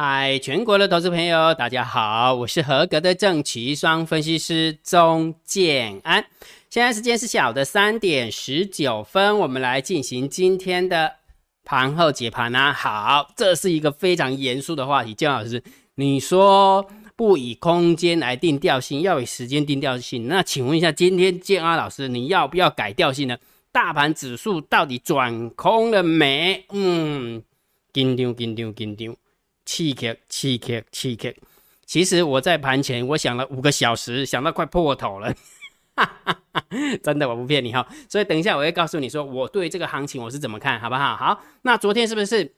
嗨，全国的投资朋友，大家好，我是合格的正奇双分析师钟建安。现在时间是下午的三点十九分，我们来进行今天的盘后解盘啊。好，这是一个非常严肃的话题，姜老师，你说不以空间来定调性，要以时间定调性，那请问一下，今天建安老师，你要不要改调性呢？大盘指数到底转空了没？嗯，紧张，紧张，紧张。气克气克气克，其实我在盘前我想了五个小时，想到快破头了，真的我不骗你哈。所以等一下我会告诉你说我对这个行情我是怎么看好不好？好，那昨天是不是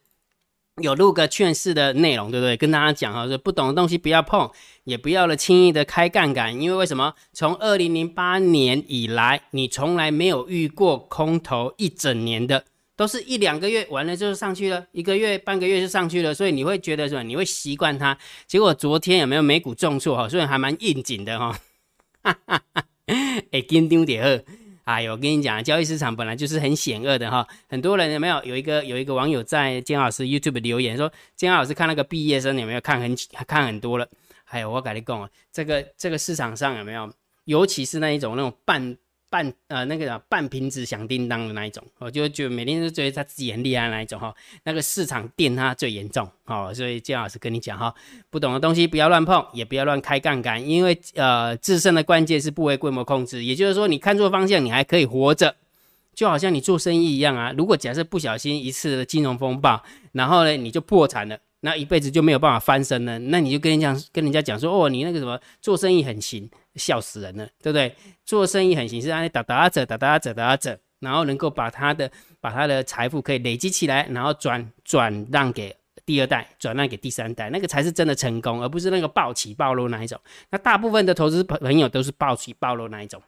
有录个劝世的内容，对不对？跟大家讲哈，说不懂的东西不要碰，也不要了轻易的开杠杆，因为为什么？从二零零八年以来，你从来没有遇过空头一整年的。都是一两个月完了就是上去了，一个月半个月就上去了，所以你会觉得什么？你会习惯它。结果昨天有没有美股重挫哈？所以还蛮应景的哈。哈哈哈，哎，紧张点二。哎呦，我跟你讲，交易市场本来就是很险恶的哈。很多人有没有有一个有一个网友在金老师 YouTube 留言说，金老师看那个毕业生有没有看很看很多了？还有我跟你讲，这个这个市场上有没有，尤其是那一种那种半。半呃那个叫半瓶子响叮当的那一种，我就就每天都觉得他自己很厉害那一种哈，那个市场电他最严重哦，所以姜老师跟你讲哈，不懂的东西不要乱碰，也不要乱开杠杆，因为呃自身的关键是部位规模控制，也就是说你看错方向，你还可以活着，就好像你做生意一样啊，如果假设不小心一次的金融风暴，然后呢你就破产了。那一辈子就没有办法翻身了，那你就跟人家跟人家讲说，哦，你那个什么做生意很行，笑死人了，对不对？做生意很行是让你打打折打打折打折，然后能够把他的把他的财富可以累积起来，然后转转让给第二代，转让给第三代，那个才是真的成功，而不是那个暴起暴落那一种。那大部分的投资朋朋友都是暴起暴落那一种。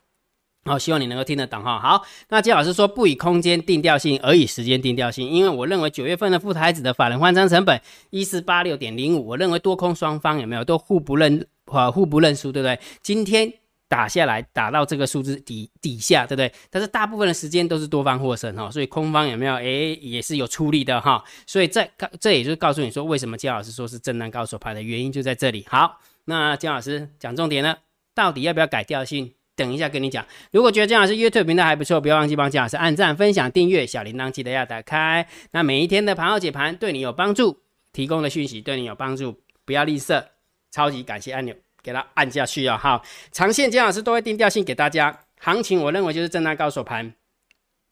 好，希望你能够听得懂哈。好，那金老师说不以空间定调性，而以时间定调性，因为我认为九月份的富台子的法人换仓成本一四八六点零五，我认为多空双方有没有都互不认啊，互不认输，对不对？今天打下来，打到这个数字底底下，对不对？但是大部分的时间都是多方获胜哈，所以空方有没有？哎，也是有出力的哈。所以在这也就是告诉你说，为什么姜老师说是震荡高手盘的原因就在这里。好，那姜老师讲重点了，到底要不要改调性？等一下跟你讲，如果觉得姜老师 YouTube 频道还不错，不要忘记帮姜老师按赞、分享、订阅，小铃铛记得要打开。那每一天的盘后解盘对你有帮助，提供的讯息对你有帮助，不要吝啬，超级感谢按钮给它按下去啊！好，长线姜老师都会定调性给大家，行情我认为就是震荡高手盘，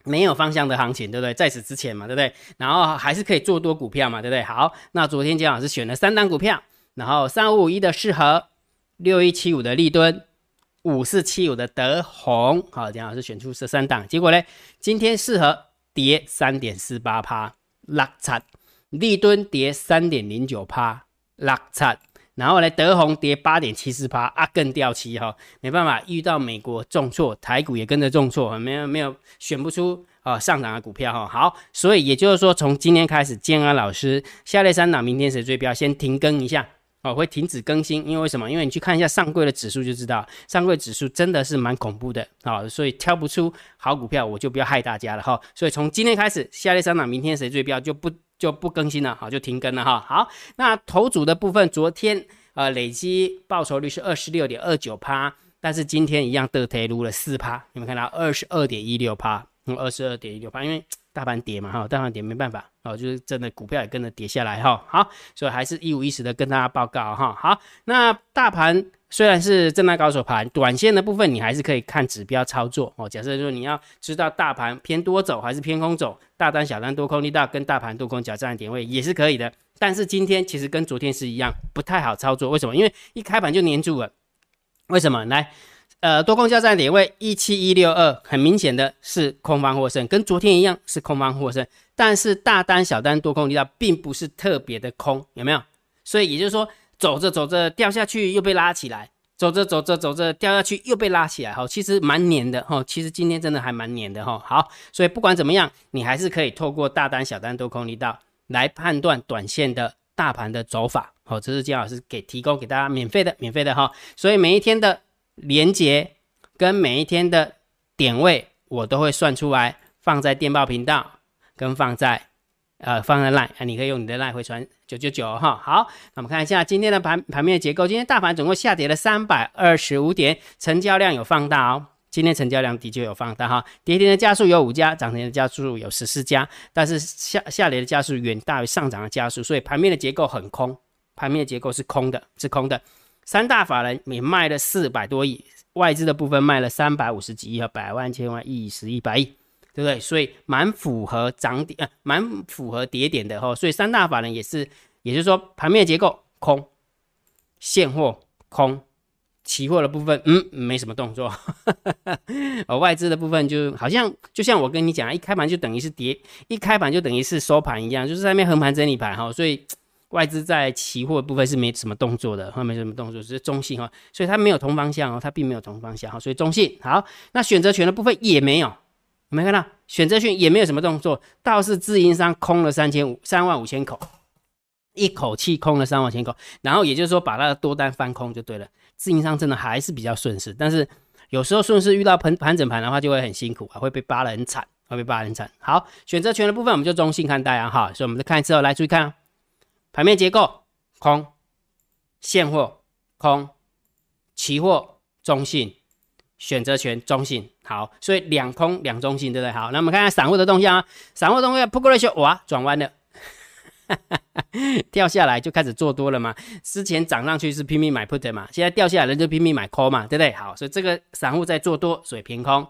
没有方向的行情，对不对？在此之前嘛，对不对？然后还是可以做多股票嘛，对不对？好，那昨天姜老师选了三档股票，然后三五五一的适合，六一七五的立敦。五四七五的德宏，好，姜老师选出这三档，结果呢，今天适合跌三点四八趴，落差，立敦跌三点零九趴，落差，然后呢，德宏跌八点七四趴，啊，更掉漆哈，没办法，遇到美国重挫，台股也跟着重挫，没有没有选不出啊上涨的股票哈，好，所以也就是说，从今天开始，建安老师下列三档，明天谁追标，先停更一下。哦，会停止更新，因为为什么？因为你去看一下上柜的指数就知道，上柜指数真的是蛮恐怖的啊，所以挑不出好股票，我就不要害大家了哈。所以从今天开始，下列三档明天谁最标就不就不更新了，好，就停更了哈。好，那头组的部分，昨天呃累积报酬率是二十六点二九趴，但是今天一样得推入了四趴，你们看到二十二点一六趴，嗯，二十二点一六趴，因为。大盘跌嘛，哈，大盘跌没办法，哦，就是真的股票也跟着跌下来，哈，好，所以还是一五一十的跟大家报告，哈，好，那大盘虽然是震荡高手盘，短线的部分你还是可以看指标操作，哦，假设说你要知道大盘偏多走还是偏空走，大单小单多空力道跟大盘多空交战的点位也是可以的，但是今天其实跟昨天是一样，不太好操作，为什么？因为一开盘就黏住了，为什么？来。呃，多空交战点位一七一六二，很明显的是空方获胜，跟昨天一样是空方获胜。但是大单、小单、多空力道并不是特别的空，有没有？所以也就是说，走着走着掉下去又被拉起来，走着走着走着掉下去又被拉起来，哈，其实蛮黏的，哈，其实今天真的还蛮黏的，哈。好，所以不管怎么样，你还是可以透过大单、小单、多空力道来判断短线的大盘的走法，好，这是姜老师给提供给大家免费的，免费的，哈。所以每一天的。连接跟每一天的点位，我都会算出来，放在电报频道，跟放在呃放在 line 啊，你可以用你的 line 回传九九九哈。好，那我们看一下今天的盘盘面结构。今天大盘总共下跌了三百二十五点，成交量有放大哦。今天成交量的确有放大哈，跌停的加速有五家，涨停的加速有十四家，但是下下跌的加速远大于上涨的加速，所以盘面的结构很空，盘面的结构是空的，是空的。三大法人也卖了四百多亿，外资的部分卖了三百五十几亿和百万千万亿十亿百亿，对不对？所以蛮符合涨点，呃，蛮符合跌点的哈。所以三大法人也是，也就是说盘面结构空，现货空。期货的部分，嗯，没什么动作。而 外资的部分就好像，就像我跟你讲，一开盘就等于是跌，一开盘就等于是收盘一样，就是在那边横盘整理盘哈。所以外资在期货部分是没什么动作的，没什么动作，只是中性哈。所以它没有同方向哦，它并没有同方向哈。所以中性好。那选择权的部分也没有，有没有看到？选择权也没有什么动作，倒是自营商空了三千五三万五千口，一口气空了三万千口，然后也就是说把那个多单翻空就对了。自营商真的还是比较顺势，但是有时候顺势遇到盘盘整盘的话，就会很辛苦啊，会被扒得很惨，会被扒得很惨。好，选择权的部分我们就中性看待啊，哈，所以我们再看一次哦，来注意看，盘面结构空，现货空，期货中性，选择权中性，好，所以两空两中性，对不对？好，那我们看看散户的动向啊，散户动向 put ratio 哇转弯了。掉下来就开始做多了嘛？之前涨上去是拼命买 put 嘛，现在掉下来了就拼命买 call 嘛，对不对？好，所以这个散户在做多，所以偏空。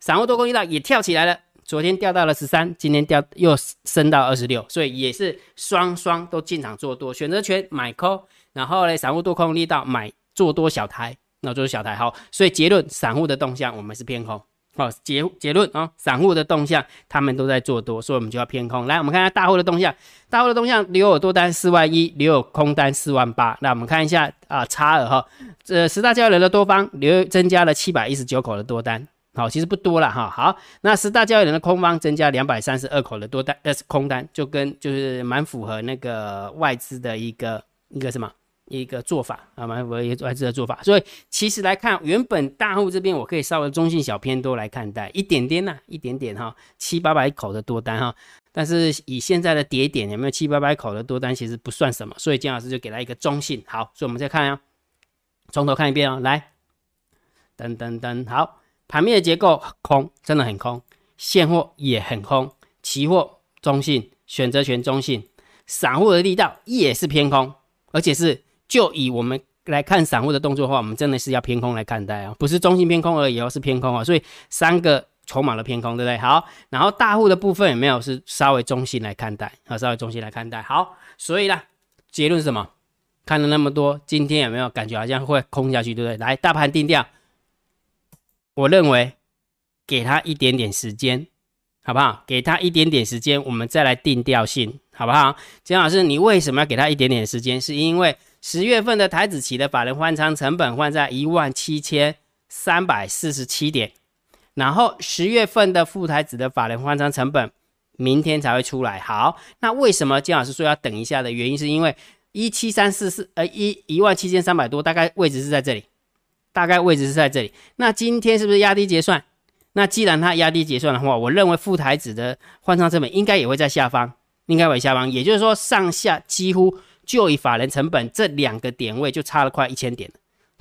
散户多空一道也跳起来了，昨天掉到了十三，今天掉又升到二十六，所以也是双双都进场做多，选择权买 call，然后呢，散户多空力道买做多小台，那就是小台好，所以结论，散户的动向我们是偏空。好结结论啊，散户的动向，他们都在做多，所以我们就要偏空。来，我们看一下大户的动向，大户的动向留有多单四万一，留有空单四万八。那我们看一下啊，差额哈，这十大交易人的多方留增加了七百一十九口的多单，好，其实不多了哈。好，那十大交易人的空方增加两百三十二口的多单，呃，是空单，就跟就是蛮符合那个外资的一个一个什么？一个做法啊，蛮符合外资的做法，所以其实来看，原本大户这边我可以稍微中性小偏多来看待，一点点呐，一点点哈，七八百口的多单哈，但是以现在的跌点有没有七八百口的多单，其实不算什么，所以金老师就给他一个中性。好，所以我们再看啊，从头看一遍哦，来，噔噔噔，好，盘面的结构空，真的很空，现货也很空，期货中性，选择权中性，散户的力道也是偏空，而且是。就以我们来看散户的动作的话，我们真的是要偏空来看待啊，不是中性偏空而已哦，是偏空啊。所以三个筹码的偏空，对不对？好，然后大户的部分有没有是稍微中性来看待啊？稍微中性来看待。好，所以呢，结论是什么？看了那么多，今天有没有感觉好像会空下去，对不对？来，大盘定调，我认为给他一点点时间，好不好？给他一点点时间，我们再来定调性，好不好？江老师，你为什么要给他一点点时间？是因为十月份的台子期的法人换仓成本换在一万七千三百四十七点，然后十月份的副台子的法人换仓成本明天才会出来。好，那为什么金老师说要等一下的原因，是因为一七三四四呃一一万七千三百多，大概位置是在这里，大概位置是在这里。那今天是不是压低结算？那既然它压低结算的话，我认为副台子的换仓成本应该也会在下方，应该会下方，也就是说上下几乎。就以法人成本这两个点位就差了快一千点，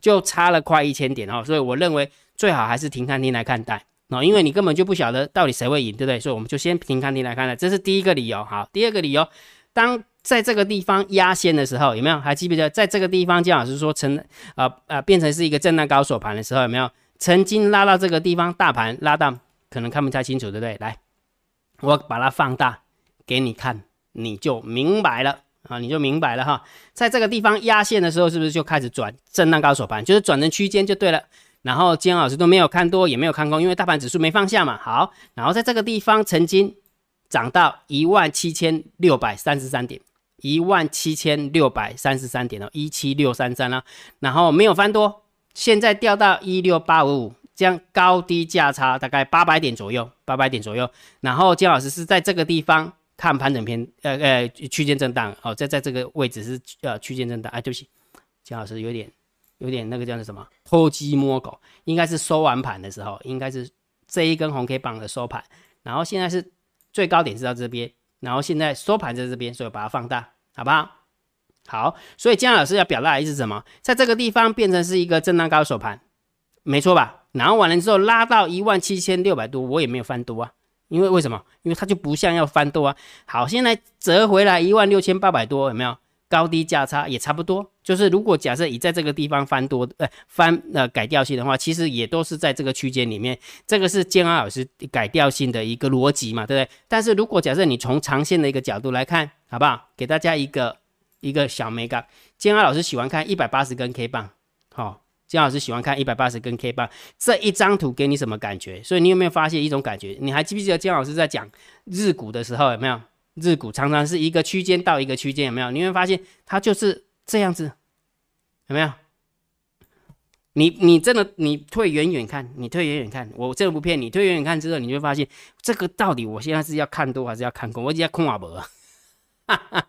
就差了快一千点哦，所以我认为最好还是停看停来看待哦，因为你根本就不晓得到底谁会赢，对不对？所以我们就先停看停来看待，这是第一个理由。好，第二个理由，当在这个地方压线的时候，有没有还记不记得在这个地方，姜老师说成呃呃变成是一个震荡高手盘的时候，有没有曾经拉到这个地方，大盘拉到可能看不太清楚，对不对？来，我把它放大给你看，你就明白了。啊，你就明白了哈，在这个地方压线的时候，是不是就开始转震荡高手盘，就是转成区间就对了。然后金老师都没有看多，也没有看空，因为大盘指数没放下嘛。好，然后在这个地方曾经涨到一万七千六百三十三点，一万七千六百三十三点哦，一七六三三啦。然后没有翻多，现在掉到一六八五五，这样高低价差大概八百点左右，八百点左右。然后金老师是在这个地方。看盘整片，呃呃，区间震荡，哦，在在这个位置是呃区间震荡，哎，对不起，姜老师有点有点那个叫做什么偷鸡摸狗，应该是收完盘的时候，应该是这一根红 K 棒的收盘，然后现在是最高点是到这边，然后现在收盘在这边，所以把它放大，好不好？好，所以姜老师要表达的意思是什么？在这个地方变成是一个震荡高手盘，没错吧？然后完了之后拉到一万七千六百多，我也没有翻多啊，因为为什么？因为它就不像要翻多啊。好，现在折回来一万六千八百多，有没有？高低价差也差不多，就是如果假设你在这个地方翻多，呃，翻呃改调性的话，其实也都是在这个区间里面，这个是建安老师改调性的一个逻辑嘛，对不对？但是如果假设你从长线的一个角度来看，好不好？给大家一个一个小美感，建安老师喜欢看一百八十根 K 棒，好，建安老师喜欢看一百八十根 K 棒，这一张图给你什么感觉？所以你有没有发现一种感觉？你还记不记得建安老师在讲日股的时候有没有？日股常常是一个区间到一个区间，有没有？你会发现它就是这样子，有没有？你你真的你退远远看，你退远远看，我真的不骗你。退远远看之后，你就会发现这个到底我现在是要看多还是要看空？我只要空啊不？哈哈，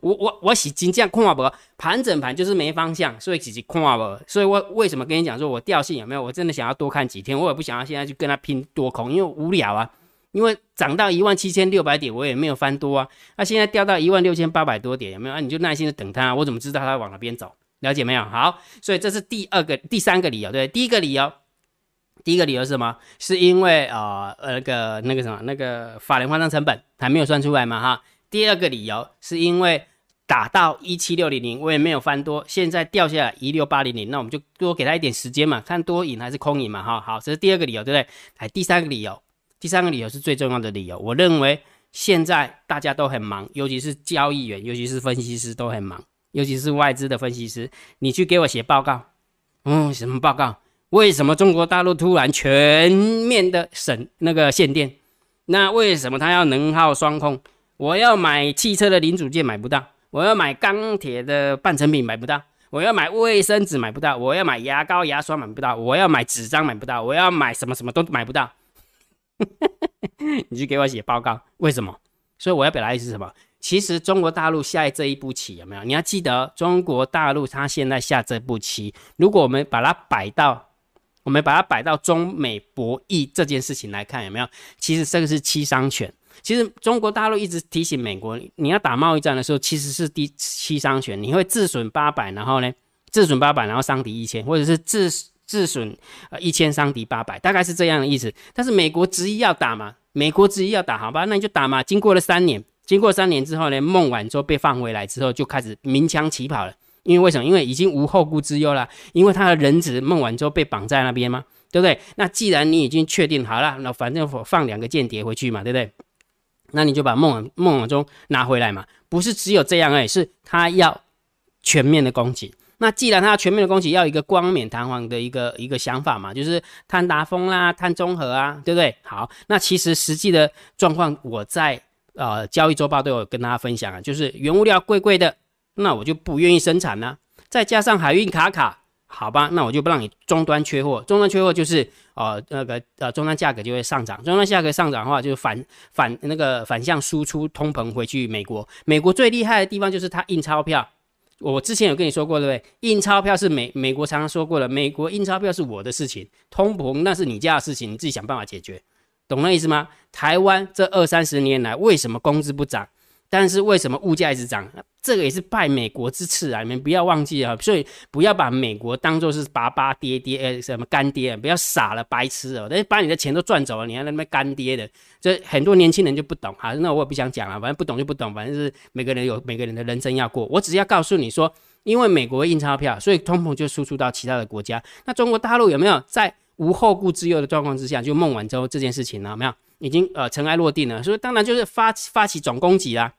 我我我洗金这样空啊不？盘整盘就是没方向，所以只是空啊不？所以我为什么跟你讲说我调性有没有？我真的想要多看几天，我也不想要现在去跟他拼多空，因为无聊啊。因为涨到一万七千六百点，我也没有翻多啊。那现在掉到一万六千八百多点，有没有？那你就耐心的等它。我怎么知道它往哪边走？了解没有？好，所以这是第二个、第三个理由，对第一个理由，第一个理由是什么？是因为啊，呃，那个那个什么，那个法人换仓成本还没有算出来嘛？哈。第二个理由是因为打到一七六零零，我也没有翻多，现在掉下来一六八零零，那我们就多给他一点时间嘛，看多赢还是空赢嘛？哈，好，这是第二个理由，对不对？来，第三个理由。第三个理由是最重要的理由，我认为现在大家都很忙，尤其是交易员，尤其是分析师都很忙，尤其是外资的分析师。你去给我写报告，嗯，什么报告？为什么中国大陆突然全面的省那个限电？那为什么他要能耗双控？我要买汽车的零组件买不到，我要买钢铁的半成品买不到，我要买卫生纸买不到，我要买牙膏牙刷买不到，我要买纸张买不到，我要买什么什么都买不到。你去给我写报告，为什么？所以我要表达意思是什么？其实中国大陆下这一步棋有没有？你要记得，中国大陆它现在下这步棋，如果我们把它摆到，我们把它摆到中美博弈这件事情来看，有没有？其实这个是七伤拳。其实中国大陆一直提醒美国，你要打贸易战的时候，其实是第七伤拳，你会自损八百，然后呢，自损八百，然后伤敌一千，或者是自。自损呃一千伤敌八百，大概是这样的意思。但是美国执意要打嘛，美国执意要打，好吧，那你就打嘛。经过了三年，经过三年之后呢，孟晚舟被放回来之后，就开始鸣枪起跑了。因为为什么？因为已经无后顾之忧了。因为他的人质孟晚舟被绑在那边吗？对不对？那既然你已经确定好了，那反正放两个间谍回去嘛，对不对？那你就把孟孟晚舟拿回来嘛。不是只有这样而已，是他要全面的攻击。那既然他全面的攻击，要一个光冕堂皇的一个一个想法嘛，就是碳达峰啦、碳中和啊，对不对？好，那其实实际的状况，我在呃交易周报都有跟大家分享啊，就是原物料贵贵的，那我就不愿意生产呢。再加上海运卡卡，好吧，那我就不让你终端缺货，终端缺货就是呃那个呃终端价格就会上涨，终端价格上涨的话，就是反反那个反向输出通膨回去美国。美国最厉害的地方就是它印钞票。我之前有跟你说过，对不对？印钞票是美美国常常说过的，美国印钞票是我的事情，通膨那是你家的事情，你自己想办法解决，懂那意思吗？台湾这二三十年来为什么工资不涨？但是为什么物价一直涨？这个也是拜美国之赐啊！你们不要忘记啊！所以不要把美国当做是爸爸爹爹，呃，什么干爹，不要傻了，白痴哦！等把你的钱都赚走了，你还那边干爹的，这很多年轻人就不懂哈。那我也不想讲了，反正不懂就不懂，反正是每个人有每个人的人生要过。我只是要告诉你说，因为美国印钞票，所以通膨就输出到其他的国家。那中国大陆有没有在无后顾之忧的状况之下，就孟晚舟这件事情呢？有没有，已经呃尘埃落定了。所以当然就是发发起总攻击啦。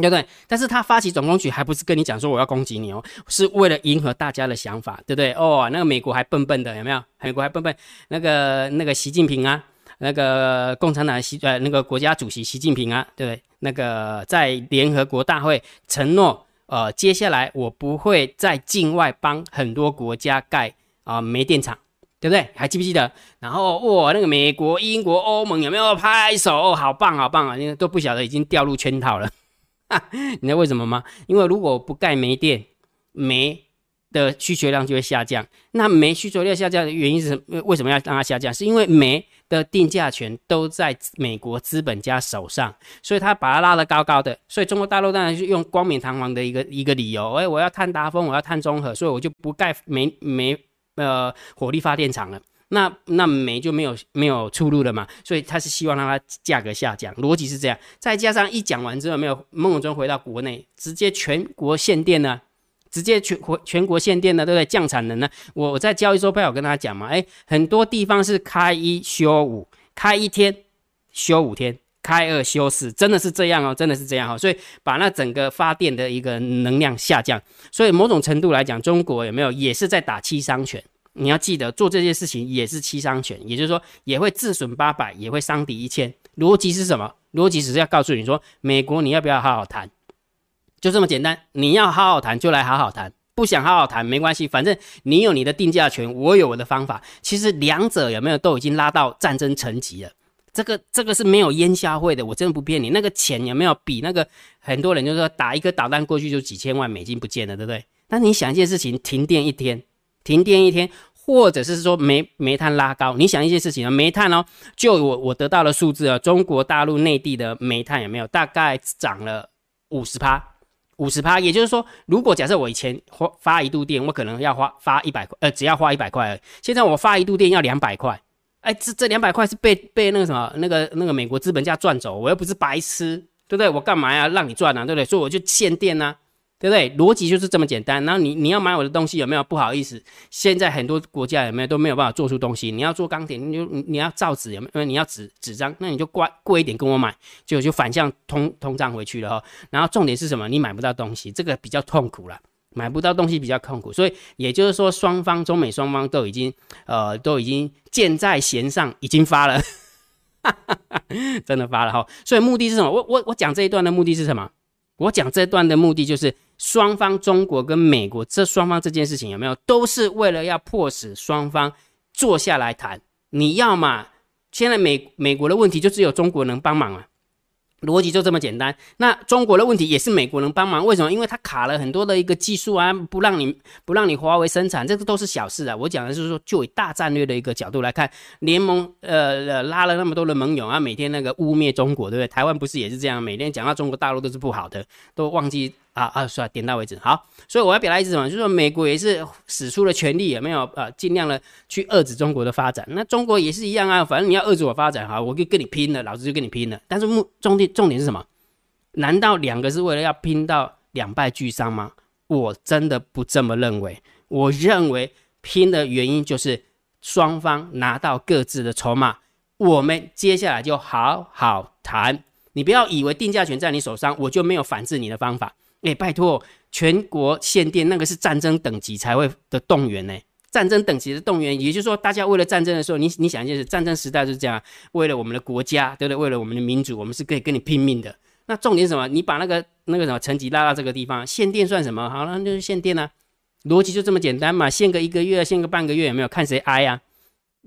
对不对？但是他发起总攻击，还不是跟你讲说我要攻击你哦，是为了迎合大家的想法，对不对？哦，那个美国还笨笨的，有没有？美国还笨笨，那个那个习近平啊，那个共产党习呃那个国家主席习近平啊，对不对？那个在联合国大会承诺，呃，接下来我不会在境外帮很多国家盖啊煤电厂，对不对？还记不记得？然后哇，那个美国、英国、欧盟有没有拍手？好棒，好棒啊！因为都不晓得已经掉入圈套了。你知道为什么吗？因为如果不盖煤电，煤的需求量就会下降。那煤需求量下降的原因是为什么要让它下降？是因为煤的定价权都在美国资本家手上，所以他把它拉得高高的。所以中国大陆当然是用光冕堂皇的一个一个理由，哎，我要碳达峰，我要碳中和，所以我就不盖煤煤呃火力发电厂了。那那煤就没有没有出路了嘛？所以他是希望让它价格下降，逻辑是这样。再加上一讲完之后，没有孟永忠回到国内，直接全国限电呢？直接全国全国限电呢，对不对？降产能呢？我我在交易周报有跟大家讲嘛，哎，很多地方是开一休五，开一天休五天，开二休四，真的是这样哦，真的是这样哦。所以把那整个发电的一个能量下降，所以某种程度来讲，中国有没有也是在打七伤拳？你要记得做这件事情也是七伤拳，也就是说也会自损八百，也会伤敌一千。逻辑是什么？逻辑只是要告诉你说，美国你要不要好好谈？就这么简单，你要好好谈就来好好谈，不想好好谈没关系，反正你有你的定价权，我有我的方法。其实两者有没有都已经拉到战争层级了，这个这个是没有烟消会的，我真的不骗你。那个钱有没有比那个很多人就说打一个导弹过去就几千万美金不见了，对不对？但你想一件事情，停电一天，停电一天，或者是说煤煤炭拉高，你想一件事情啊，煤炭哦，就我我得到的数字啊，中国大陆内地的煤炭有没有大概涨了五十趴？五十趴，也就是说，如果假设我以前花发一度电，我可能要花发一百块，呃，只要花一百块，现在我发一度电要两百块，哎，这这两百块是被被那个什么那个那个美国资本家赚走，我又不是白痴，对不对？我干嘛呀？让你赚呢，对不对？所以我就限电呢。对不对？逻辑就是这么简单。然后你你要买我的东西有没有？不好意思，现在很多国家有没有都没有办法做出东西。你要做钢铁，你就你要造纸有没有？你要纸纸张，那你就贵贵一点跟我买，就就反向通通胀回去了哈。然后重点是什么？你买不到东西，这个比较痛苦了。买不到东西比较痛苦，所以也就是说，双方中美双方都已经呃都已经箭在弦上，已经发了，真的发了哈。所以目的是什么？我我我讲这一段的目的是什么？我讲这段的目的就是。双方中国跟美国这双方这件事情有没有都是为了要迫使双方坐下来谈？你要嘛？现在美美国的问题就只有中国能帮忙啊。逻辑就这么简单。那中国的问题也是美国人帮忙，为什么？因为它卡了很多的一个技术啊，不让你不让你华为生产，这个都是小事啊。我讲的是说，就以大战略的一个角度来看，联盟呃拉了那么多的盟友啊，每天那个污蔑中国，对不对？台湾不是也是这样，每天讲到中国大陆都是不好的，都忘记。啊啊，算了，点到为止。好，所以我要表达意思什么？就是说美国也是使出了全力，有没有呃？尽量的去遏制中国的发展。那中国也是一样啊，反正你要遏制我发展，好，我就跟你拼了，老子就跟你拼了。但是目重点重点是什么？难道两个是为了要拼到两败俱伤吗？我真的不这么认为。我认为拼的原因就是双方拿到各自的筹码，我们接下来就好好谈。你不要以为定价权在你手上，我就没有反制你的方法。哎，拜托，全国限电那个是战争等级才会的动员呢。战争等级的动员，也就是说，大家为了战争的时候，你你想一件事，战争时代就是这样，为了我们的国家，对不对？为了我们的民主，我们是可以跟你拼命的。那重点什么？你把那个那个什么层级拉到这个地方，限电算什么？好了，就是限电啊，逻辑就这么简单嘛。限个一个月，限个半个月，有没有看谁挨啊？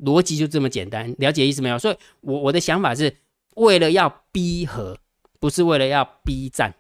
逻辑就这么简单，了解意思没有？所以，我我的想法是为了要逼和，不是为了要逼战。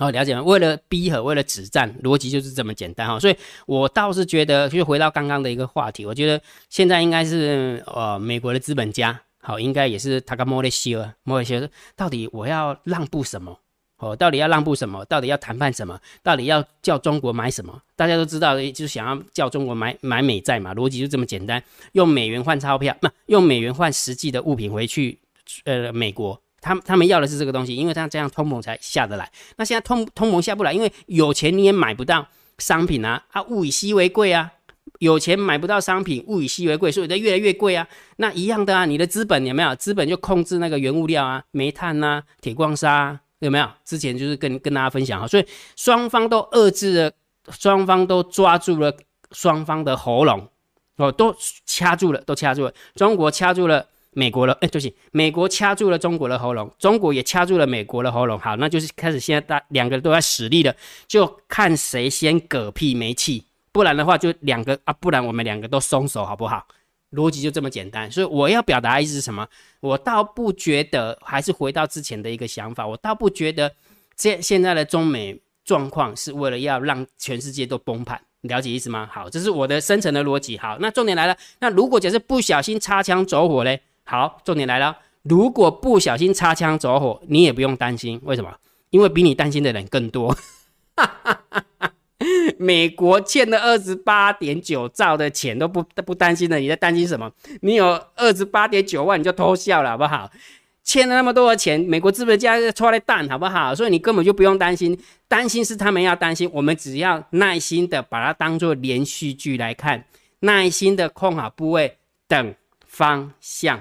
好，了解吗？为了逼和，为了止战，逻辑就是这么简单哈。所以我倒是觉得，就回到刚刚的一个话题，我觉得现在应该是呃，美国的资本家，好，应该也是他跟莫雷希尔，莫雷希尔到底我要让步什么？哦，到底要让步什么？到底要谈判什么？到底要叫中国买什么？大家都知道，就是想要叫中国买买美债嘛，逻辑就这么简单，用美元换钞票，不用美元换实际的物品回去，呃，美国。他他们要的是这个东西，因为他这样通膨才下得来。那现在通通膨下不来，因为有钱你也买不到商品啊，啊物以稀为贵啊，有钱买不到商品，物以稀为贵，所以它越来越贵啊。那一样的啊，你的资本有没有？资本就控制那个原物料啊，煤炭呐，铁矿砂有没有？之前就是跟跟大家分享哈，所以双方都遏制了，双方都抓住了双方的喉咙，哦，都掐住了，都掐住了，中国掐住了。美国了，哎，对不起，美国掐住了中国的喉咙，中国也掐住了美国的喉咙。好，那就是开始现在大两个都在使力了，就看谁先嗝屁没气，不然的话就两个啊，不然我们两个都松手，好不好？逻辑就这么简单。所以我要表达意思是什么？我倒不觉得，还是回到之前的一个想法，我倒不觉得这现在的中美状况是为了要让全世界都崩盘。了解意思吗？好，这是我的深层的逻辑。好，那重点来了，那如果假设不小心擦枪走火嘞？好，重点来了，如果不小心擦枪走火，你也不用担心，为什么？因为比你担心的人更多。美国欠了二十八点九兆的钱都不不担心了，你在担心什么？你有二十八点九万你就偷笑了，好不好？欠了那么多的钱，美国资本家出来蛋，好不好？所以你根本就不用担心，担心是他们要担心，我们只要耐心的把它当做连续剧来看，耐心的控好部位，等方向，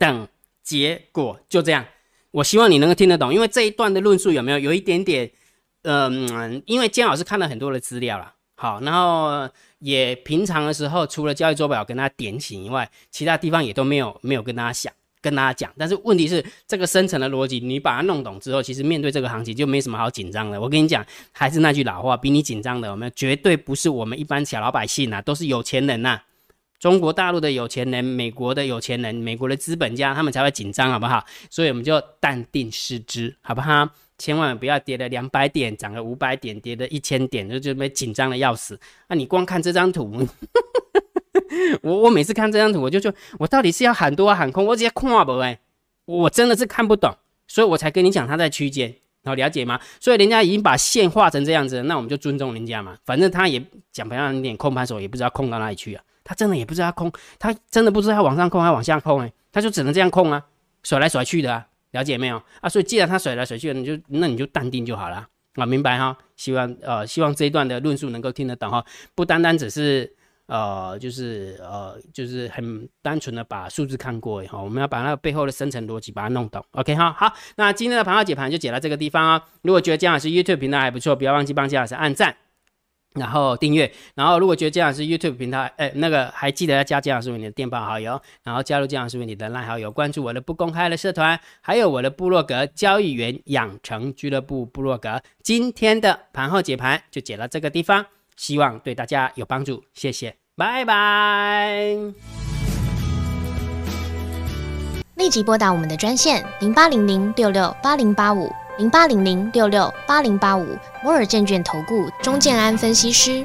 等结果，就这样。我希望你能够听得懂，因为这一段的论述有没有有一点点，嗯，因为姜老师看了很多的资料了，好，然后也平常的时候除了交易周表跟他点醒以外，其他地方也都没有没有跟大家想。跟大家讲，但是问题是这个深层的逻辑，你把它弄懂之后，其实面对这个行情就没什么好紧张的。我跟你讲，还是那句老话，比你紧张的，我们绝对不是我们一般小老百姓呐，都是有钱人呐。中国大陆的有钱人，美国的有钱人，美国的资本家，他们才会紧张，好不好？所以我们就淡定失之，好不好？千万不要跌了两百点，涨了五百点，跌了一千点，就就被紧张的要死。那你光看这张图。我我每次看这张图，我就说，我到底是要喊多喊空？我直接看不哎，我真的是看不懂，所以我才跟你讲它在区间，好了解吗？所以人家已经把线画成这样子，那我们就尊重人家嘛。反正他也讲不要点空盘手，也不知道空到哪里去啊。他真的也不知道空，他真的不知道往上空还往下空哎，他就只能这样空啊，甩来甩去的啊，了解没有啊？所以既然他甩来甩去，你就那你就淡定就好了啊，明白哈？希望呃希望这一段的论述能够听得懂哈，不单单只是。呃，就是呃，就是很单纯的把数字看过哈，我们要把那个背后的深层逻辑把它弄懂。OK 哈，好，那今天的盘号解盘就解到这个地方啊。如果觉得姜老师 YouTube 频道还不错，不要忘记帮姜老师按赞，然后订阅。然后如果觉得姜老师 YouTube 频道，哎，那个还记得要加姜老师为你的电报好友，然后加入姜老师为你的赖好友，关注我的不公开的社团，还有我的部落格交易员养成俱乐部部落格。今天的盘后解盘就解到这个地方，希望对大家有帮助，谢谢。拜拜！立即拨打我们的专线零八零零六六八零八五零八零零六六八零八五摩尔证券投顾钟建安分析师。